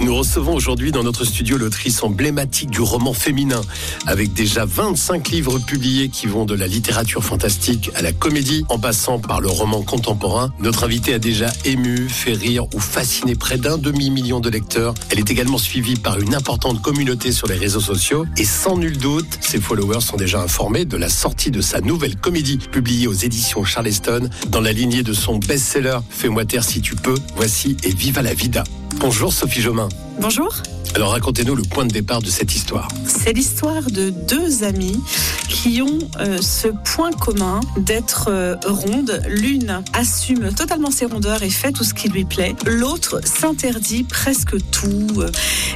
Nous recevons aujourd'hui dans notre studio l'autrice emblématique du roman féminin, avec déjà 25 livres publiés qui vont de la littérature fantastique à la comédie, en passant par le roman contemporain. Notre invitée a déjà ému, fait rire ou fasciné près d'un demi-million de lecteurs. Elle est également suivie par une importante communauté sur les réseaux sociaux et sans nul doute, ses followers sont déjà informés de la sortie de sa nouvelle comédie publiée aux éditions Charleston dans la lignée de son best-seller Fais-moi taire si tu peux. Voici et viva la vida. Bonjour Sophie Jomain. Bonjour. Alors racontez-nous le point de départ de cette histoire. C'est l'histoire de deux amies qui ont euh, ce point commun d'être euh, rondes. L'une assume totalement ses rondeurs et fait tout ce qui lui plaît. L'autre s'interdit presque tout.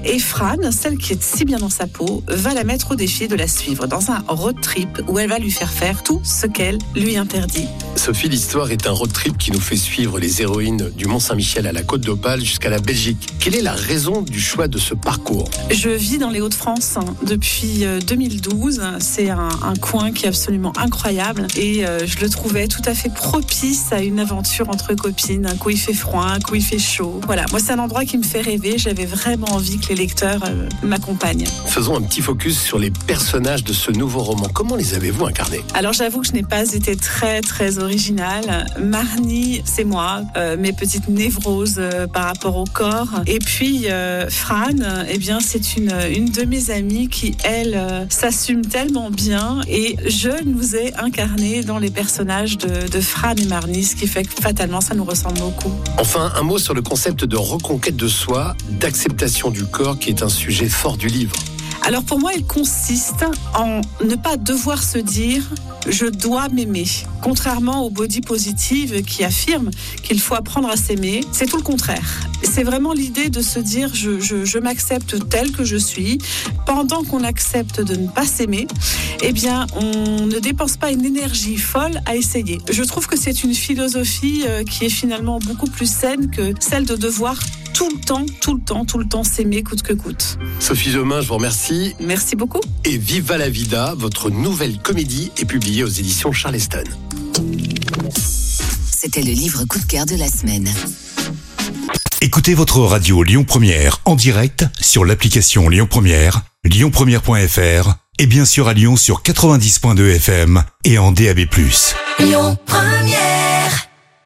Et Fran, celle qui est si bien dans sa peau, va la mettre au défi de la suivre dans un road trip où elle va lui faire faire tout ce qu'elle lui interdit. Sophie, l'histoire est un road trip qui nous fait suivre les héroïnes du Mont-Saint-Michel à la Côte d'Opale jusqu'à la Belgique. Quelle est la raison du choix de ce parcours Je vis dans les Hauts-de-France hein, depuis euh, 2012. C'est un, un coin qui est absolument incroyable et euh, je le trouvais tout à fait propice à une aventure entre copines. Un coup il fait froid, un coup il fait chaud. Voilà, moi c'est un endroit qui me fait rêver. J'avais vraiment envie que les lecteurs euh, m'accompagnent. Faisons un petit focus sur les personnages de ce nouveau roman. Comment les avez-vous incarnés? Alors j'avoue que je n'ai pas été très très originale. Marnie, c'est moi, euh, mes petites névroses euh, par rapport au corps. Et puis euh, Fran, eh bien c'est une, de mes amies qui elle euh, s'assume tellement bien et je nous ai incarnés dans les personnages de, de Fran et Marnie, ce qui fait que fatalement ça nous ressemble beaucoup. Enfin, un mot sur le concept de reconquête de soi, d'acceptation du corps qui est un sujet fort du livre. Alors pour moi, il consiste en ne pas devoir se dire je dois m'aimer. Contrairement au body positive qui affirme qu'il faut apprendre à s'aimer, c'est tout le contraire. C'est vraiment l'idée de se dire je m'accepte tel que je suis. Pendant qu'on accepte de ne pas s'aimer, eh bien on ne dépense pas une énergie folle à essayer. Je trouve que c'est une philosophie euh, qui est finalement beaucoup plus saine que celle de devoir tout le temps, tout le temps, tout le temps s'aimer coûte que coûte. Sophie Jomain, je vous remercie. Merci beaucoup. Et Viva la Vida, votre nouvelle comédie est publiée aux éditions Charleston. C'était le livre coup de cœur de la semaine. Écoutez votre radio Lyon Première en direct sur l'application Lyon Première, lyonpremière.fr et bien sûr à Lyon sur 90.2 FM et en DAB+. Lyon Première.